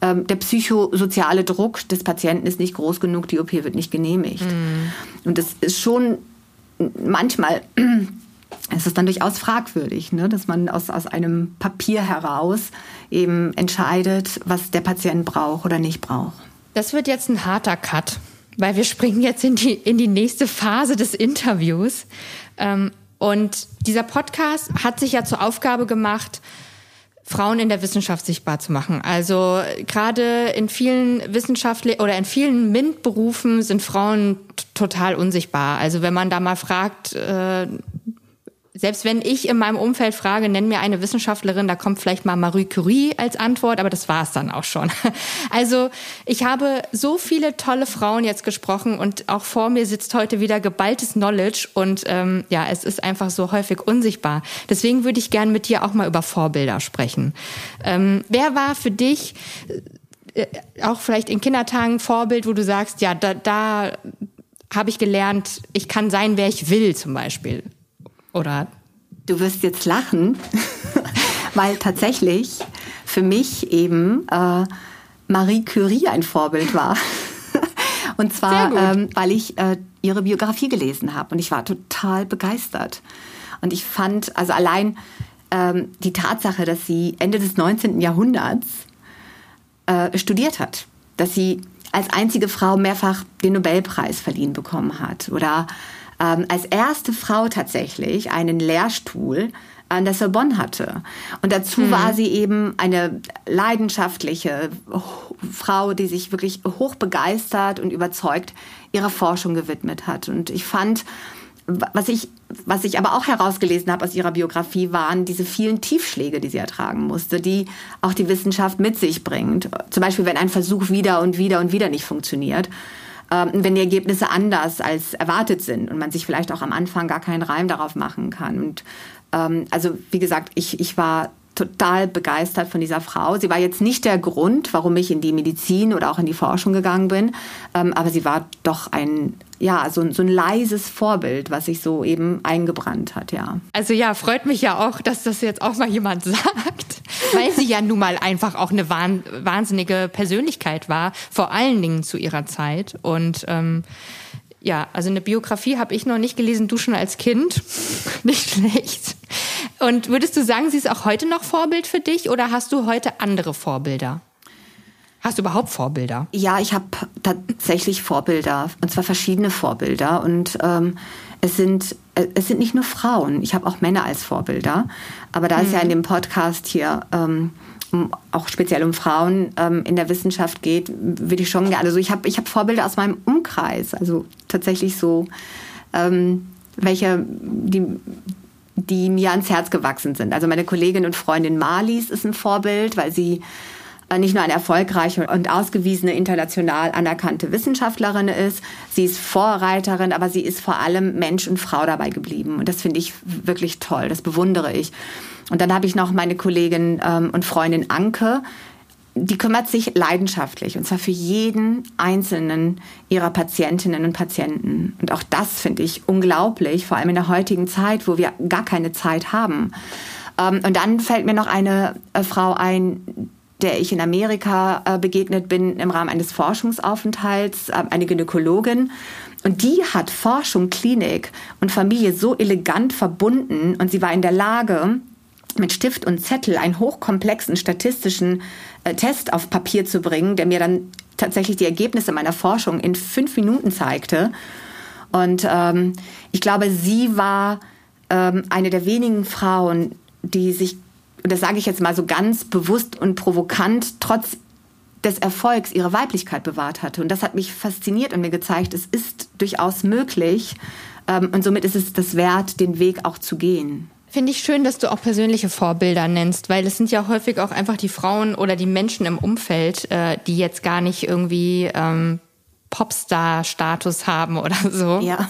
ähm, der psychosoziale Druck des Patienten ist nicht groß genug, die OP wird nicht genehmigt. Mhm. Und das ist schon manchmal ist es dann durchaus fragwürdig, ne, dass man aus, aus einem Papier heraus eben entscheidet, was der Patient braucht oder nicht braucht. Das wird jetzt ein harter Cut, weil wir springen jetzt in die, in die nächste Phase des Interviews. Ähm, und dieser Podcast hat sich ja zur Aufgabe gemacht, Frauen in der Wissenschaft sichtbar zu machen. Also gerade in vielen wissenschaftlichen oder in vielen MINT-Berufen sind Frauen total unsichtbar. Also wenn man da mal fragt, äh, selbst wenn ich in meinem Umfeld frage, nenn mir eine Wissenschaftlerin, da kommt vielleicht mal Marie Curie als Antwort, aber das war es dann auch schon. Also ich habe so viele tolle Frauen jetzt gesprochen und auch vor mir sitzt heute wieder geballtes Knowledge und ähm, ja, es ist einfach so häufig unsichtbar. Deswegen würde ich gern mit dir auch mal über Vorbilder sprechen. Ähm, wer war für dich äh, auch vielleicht in Kindertagen Vorbild, wo du sagst, ja, da, da habe ich gelernt, ich kann sein, wer ich will, zum Beispiel. Oder? Du wirst jetzt lachen, weil tatsächlich für mich eben äh, Marie Curie ein Vorbild war. Und zwar, ähm, weil ich äh, ihre Biografie gelesen habe und ich war total begeistert. Und ich fand, also allein ähm, die Tatsache, dass sie Ende des 19. Jahrhunderts äh, studiert hat, dass sie als einzige Frau mehrfach den Nobelpreis verliehen bekommen hat oder ähm, als erste Frau tatsächlich einen Lehrstuhl an der Sorbonne hatte. Und dazu mhm. war sie eben eine leidenschaftliche Frau, die sich wirklich hochbegeistert und überzeugt ihrer Forschung gewidmet hat. Und ich fand, was ich, was ich aber auch herausgelesen habe aus ihrer Biografie, waren diese vielen Tiefschläge, die sie ertragen musste, die auch die Wissenschaft mit sich bringt. Zum Beispiel, wenn ein Versuch wieder und wieder und wieder nicht funktioniert ähm, wenn die Ergebnisse anders als erwartet sind und man sich vielleicht auch am Anfang gar keinen Reim darauf machen kann. Und ähm, also wie gesagt, ich, ich war total begeistert von dieser Frau. Sie war jetzt nicht der Grund, warum ich in die Medizin oder auch in die Forschung gegangen bin, ähm, aber sie war doch ein ja, so, so ein leises Vorbild, was sich so eben eingebrannt hat, ja. Also ja, freut mich ja auch, dass das jetzt auch mal jemand sagt, weil sie ja nun mal einfach auch eine wahnsinnige Persönlichkeit war, vor allen Dingen zu ihrer Zeit. Und ähm, ja, also eine Biografie habe ich noch nicht gelesen, du schon als Kind. nicht schlecht. Und würdest du sagen, sie ist auch heute noch Vorbild für dich oder hast du heute andere Vorbilder? Hast du überhaupt Vorbilder? Ja, ich habe tatsächlich Vorbilder und zwar verschiedene Vorbilder und ähm, es sind es sind nicht nur Frauen. Ich habe auch Männer als Vorbilder, aber da mhm. es ja in dem Podcast hier ähm, auch speziell um Frauen ähm, in der Wissenschaft geht, würde ich schon gerne. Also ich habe ich habe Vorbilder aus meinem Umkreis, also tatsächlich so ähm, welche die die mir ans Herz gewachsen sind. Also meine Kollegin und Freundin Marlies ist ein Vorbild, weil sie nicht nur eine erfolgreiche und ausgewiesene international anerkannte Wissenschaftlerin ist, sie ist Vorreiterin, aber sie ist vor allem Mensch und Frau dabei geblieben. Und das finde ich wirklich toll, das bewundere ich. Und dann habe ich noch meine Kollegin ähm, und Freundin Anke, die kümmert sich leidenschaftlich und zwar für jeden einzelnen ihrer Patientinnen und Patienten. Und auch das finde ich unglaublich, vor allem in der heutigen Zeit, wo wir gar keine Zeit haben. Ähm, und dann fällt mir noch eine äh, Frau ein, der ich in Amerika äh, begegnet bin im Rahmen eines Forschungsaufenthalts, äh, eine Gynäkologin. Und die hat Forschung, Klinik und Familie so elegant verbunden und sie war in der Lage, mit Stift und Zettel einen hochkomplexen statistischen äh, Test auf Papier zu bringen, der mir dann tatsächlich die Ergebnisse meiner Forschung in fünf Minuten zeigte. Und ähm, ich glaube, sie war ähm, eine der wenigen Frauen, die sich und das sage ich jetzt mal so ganz bewusst und provokant, trotz des Erfolgs ihre Weiblichkeit bewahrt hatte. Und das hat mich fasziniert und mir gezeigt, es ist durchaus möglich. Ähm, und somit ist es das wert, den Weg auch zu gehen. Finde ich schön, dass du auch persönliche Vorbilder nennst, weil es sind ja häufig auch einfach die Frauen oder die Menschen im Umfeld, äh, die jetzt gar nicht irgendwie ähm, Popstar-Status haben oder so. Ja.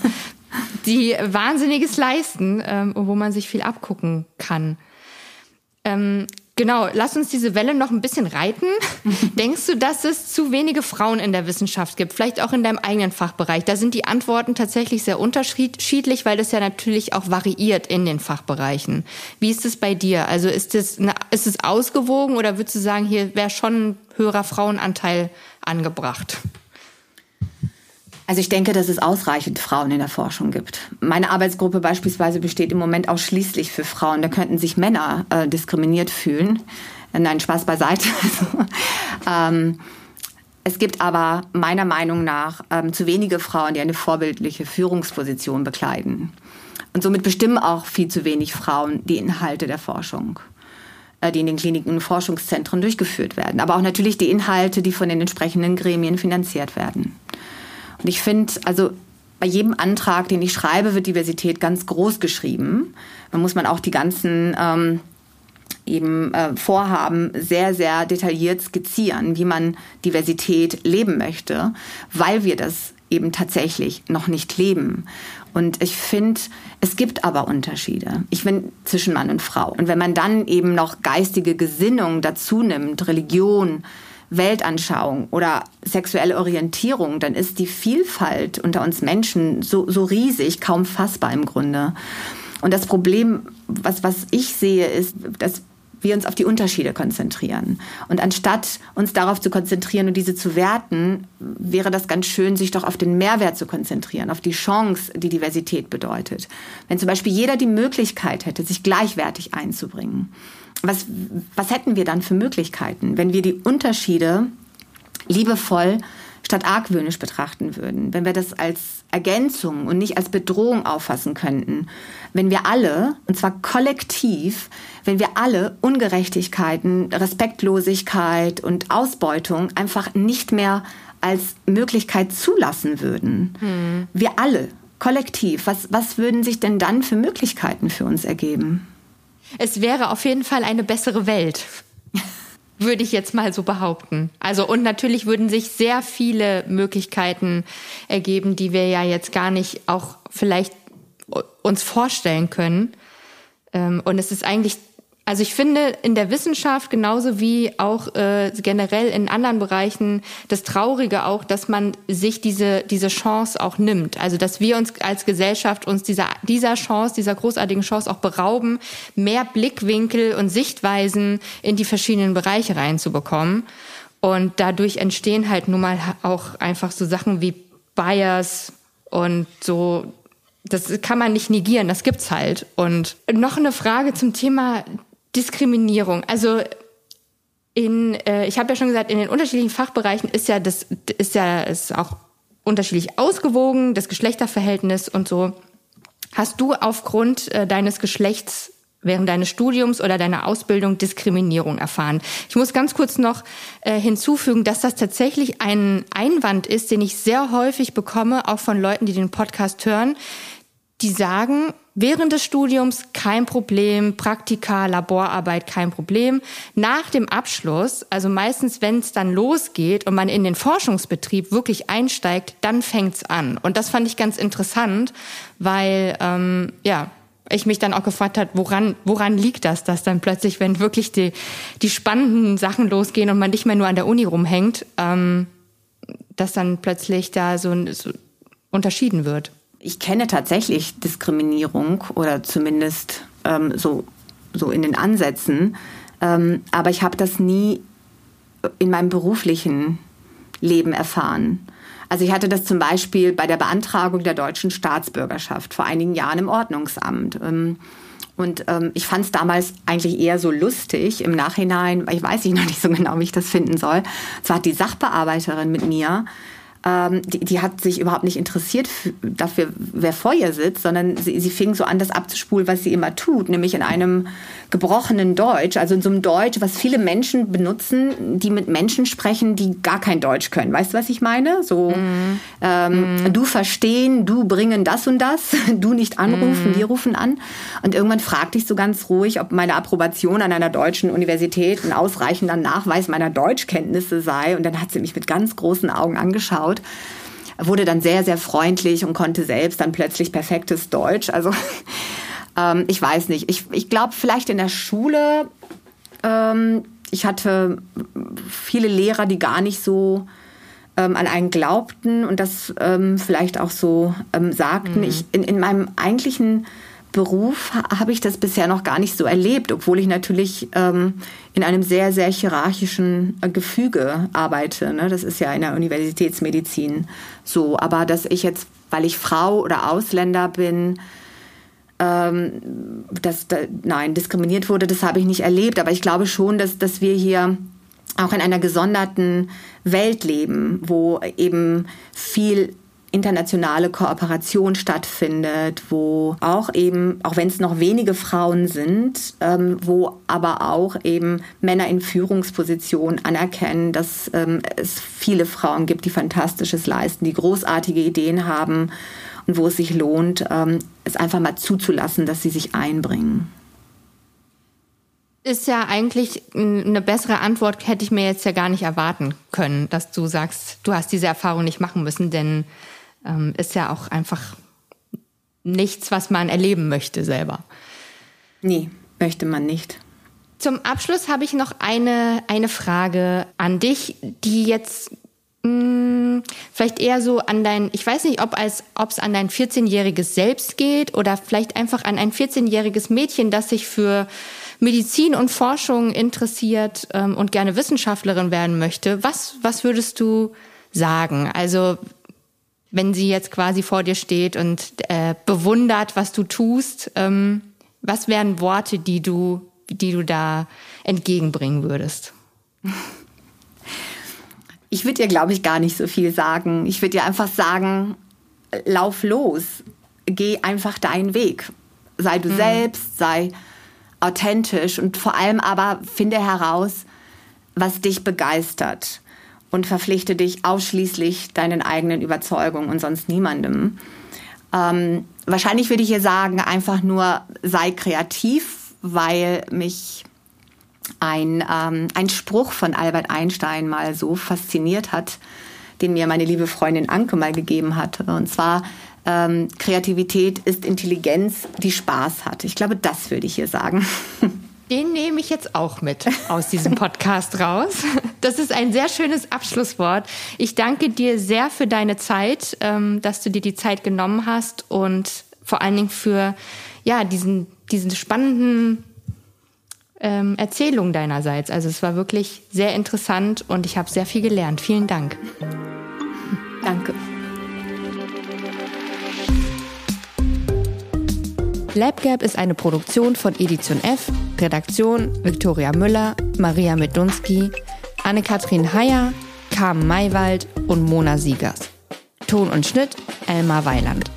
Die Wahnsinniges leisten, ähm, wo man sich viel abgucken kann. Ähm, genau, lass uns diese Welle noch ein bisschen reiten. Denkst du, dass es zu wenige Frauen in der Wissenschaft gibt? Vielleicht auch in deinem eigenen Fachbereich. Da sind die Antworten tatsächlich sehr unterschiedlich, weil das ja natürlich auch variiert in den Fachbereichen. Wie ist es bei dir? Also ist es, ist es ausgewogen oder würdest du sagen, hier wäre schon ein höherer Frauenanteil angebracht? Also ich denke, dass es ausreichend Frauen in der Forschung gibt. Meine Arbeitsgruppe beispielsweise besteht im Moment ausschließlich für Frauen. Da könnten sich Männer äh, diskriminiert fühlen. Nein, Spaß beiseite. ähm, es gibt aber meiner Meinung nach ähm, zu wenige Frauen, die eine vorbildliche Führungsposition bekleiden. Und somit bestimmen auch viel zu wenig Frauen die Inhalte der Forschung, äh, die in den Kliniken und Forschungszentren durchgeführt werden. Aber auch natürlich die Inhalte, die von den entsprechenden Gremien finanziert werden. Und ich finde, also bei jedem Antrag, den ich schreibe, wird Diversität ganz groß geschrieben. Da muss man auch die ganzen ähm, eben äh, Vorhaben sehr, sehr detailliert skizzieren, wie man Diversität leben möchte, weil wir das eben tatsächlich noch nicht leben. Und ich finde, es gibt aber Unterschiede. Ich finde zwischen Mann und Frau. Und wenn man dann eben noch geistige Gesinnung dazu nimmt, Religion, Weltanschauung oder sexuelle Orientierung, dann ist die Vielfalt unter uns Menschen so, so riesig, kaum fassbar im Grunde. Und das Problem, was, was ich sehe, ist, dass wir uns auf die Unterschiede konzentrieren. Und anstatt uns darauf zu konzentrieren und diese zu werten, wäre das ganz schön, sich doch auf den Mehrwert zu konzentrieren, auf die Chance, die Diversität bedeutet. Wenn zum Beispiel jeder die Möglichkeit hätte, sich gleichwertig einzubringen was, was hätten wir dann für Möglichkeiten, wenn wir die Unterschiede liebevoll statt argwöhnisch betrachten würden, wenn wir das als Ergänzung und nicht als Bedrohung auffassen könnten, wenn wir alle, und zwar kollektiv, wenn wir alle Ungerechtigkeiten, Respektlosigkeit und Ausbeutung einfach nicht mehr als Möglichkeit zulassen würden. Hm. Wir alle, kollektiv, was, was würden sich denn dann für Möglichkeiten für uns ergeben? Es wäre auf jeden Fall eine bessere Welt würde ich jetzt mal so behaupten. Also und natürlich würden sich sehr viele Möglichkeiten ergeben, die wir ja jetzt gar nicht auch vielleicht uns vorstellen können. Ähm, und es ist eigentlich also ich finde in der Wissenschaft genauso wie auch äh, generell in anderen Bereichen das Traurige auch, dass man sich diese diese Chance auch nimmt. Also dass wir uns als Gesellschaft uns dieser dieser Chance, dieser großartigen Chance auch berauben, mehr Blickwinkel und Sichtweisen in die verschiedenen Bereiche reinzubekommen. Und dadurch entstehen halt nun mal auch einfach so Sachen wie Bias und so das kann man nicht negieren, das gibt's halt. Und noch eine Frage zum Thema Diskriminierung. Also in, äh, ich habe ja schon gesagt, in den unterschiedlichen Fachbereichen ist ja das ist ja ist auch unterschiedlich ausgewogen, das Geschlechterverhältnis und so. Hast du aufgrund äh, deines Geschlechts während deines Studiums oder deiner Ausbildung Diskriminierung erfahren. Ich muss ganz kurz noch äh, hinzufügen, dass das tatsächlich ein Einwand ist, den ich sehr häufig bekomme, auch von Leuten, die den Podcast hören, die sagen, während des Studiums kein Problem, Praktika, Laborarbeit kein Problem. Nach dem Abschluss, also meistens, wenn es dann losgeht und man in den Forschungsbetrieb wirklich einsteigt, dann fängt's an. Und das fand ich ganz interessant, weil ähm, ja ich mich dann auch gefragt hat, woran woran liegt das, dass dann plötzlich, wenn wirklich die die spannenden Sachen losgehen und man nicht mehr nur an der Uni rumhängt, ähm, dass dann plötzlich da so, so unterschieden wird ich kenne tatsächlich Diskriminierung oder zumindest ähm, so, so in den Ansätzen, ähm, aber ich habe das nie in meinem beruflichen Leben erfahren. Also ich hatte das zum Beispiel bei der Beantragung der deutschen Staatsbürgerschaft vor einigen Jahren im Ordnungsamt. Ähm, und ähm, ich fand es damals eigentlich eher so lustig im Nachhinein, weil ich weiß ich noch nicht so genau, wie ich das finden soll. Zwar hat die Sachbearbeiterin mit mir ähm, die, die hat sich überhaupt nicht interessiert dafür, wer vor ihr sitzt, sondern sie, sie fing so an, das abzuspulen, was sie immer tut, nämlich in einem gebrochenen Deutsch, also in so einem Deutsch, was viele Menschen benutzen, die mit Menschen sprechen, die gar kein Deutsch können. Weißt du, was ich meine? So, mm. Ähm, mm. du verstehen, du bringen das und das, du nicht anrufen, mm. wir rufen an. Und irgendwann fragte ich so ganz ruhig, ob meine Approbation an einer deutschen Universität ein ausreichender Nachweis meiner Deutschkenntnisse sei. Und dann hat sie mich mit ganz großen Augen angeschaut wurde dann sehr, sehr freundlich und konnte selbst dann plötzlich perfektes Deutsch. Also ähm, ich weiß nicht. Ich, ich glaube, vielleicht in der Schule, ähm, ich hatte viele Lehrer, die gar nicht so ähm, an einen glaubten und das ähm, vielleicht auch so ähm, sagten. Mhm. Ich, in, in meinem eigentlichen Beruf habe ich das bisher noch gar nicht so erlebt, obwohl ich natürlich ähm, in einem sehr, sehr hierarchischen äh, Gefüge arbeite. Ne? Das ist ja in der Universitätsmedizin so. Aber dass ich jetzt, weil ich Frau oder Ausländer bin, ähm, dass da, nein, diskriminiert wurde, das habe ich nicht erlebt. Aber ich glaube schon, dass, dass wir hier auch in einer gesonderten Welt leben, wo eben viel internationale Kooperation stattfindet, wo auch eben, auch wenn es noch wenige Frauen sind, ähm, wo aber auch eben Männer in Führungspositionen anerkennen, dass ähm, es viele Frauen gibt, die Fantastisches leisten, die großartige Ideen haben und wo es sich lohnt, ähm, es einfach mal zuzulassen, dass sie sich einbringen. Ist ja eigentlich eine bessere Antwort, hätte ich mir jetzt ja gar nicht erwarten können, dass du sagst, du hast diese Erfahrung nicht machen müssen, denn ähm, ist ja auch einfach nichts, was man erleben möchte selber. Nee, möchte man nicht. Zum Abschluss habe ich noch eine, eine Frage an dich, die jetzt hm, vielleicht eher so an dein, ich weiß nicht, ob es an dein 14-jähriges Selbst geht oder vielleicht einfach an ein 14-jähriges Mädchen, das sich für Medizin und Forschung interessiert ähm, und gerne Wissenschaftlerin werden möchte. Was, was würdest du sagen? Also, wenn sie jetzt quasi vor dir steht und äh, bewundert, was du tust, ähm, was wären Worte, die du, die du da entgegenbringen würdest? Ich würde dir, glaube ich, gar nicht so viel sagen. Ich würde dir einfach sagen, lauf los. Geh einfach deinen Weg. Sei du mhm. selbst, sei authentisch und vor allem aber finde heraus, was dich begeistert und verpflichte dich ausschließlich deinen eigenen Überzeugungen und sonst niemandem. Ähm, wahrscheinlich würde ich hier sagen, einfach nur sei kreativ, weil mich ein, ähm, ein Spruch von Albert Einstein mal so fasziniert hat, den mir meine liebe Freundin Anke mal gegeben hatte. Und zwar, ähm, Kreativität ist Intelligenz, die Spaß hat. Ich glaube, das würde ich hier sagen. Den nehme ich jetzt auch mit aus diesem Podcast raus. Das ist ein sehr schönes Abschlusswort. Ich danke dir sehr für deine Zeit, ähm, dass du dir die Zeit genommen hast und vor allen Dingen für ja, diesen, diesen spannenden ähm, Erzählung deinerseits. Also es war wirklich sehr interessant und ich habe sehr viel gelernt. Vielen Dank. Danke. LabGap ist eine Produktion von Edition F, Redaktion Viktoria Müller, Maria Medunski, Anne-Kathrin Heyer, Carmen Maywald und Mona Siegers. Ton und Schnitt Elmar Weiland.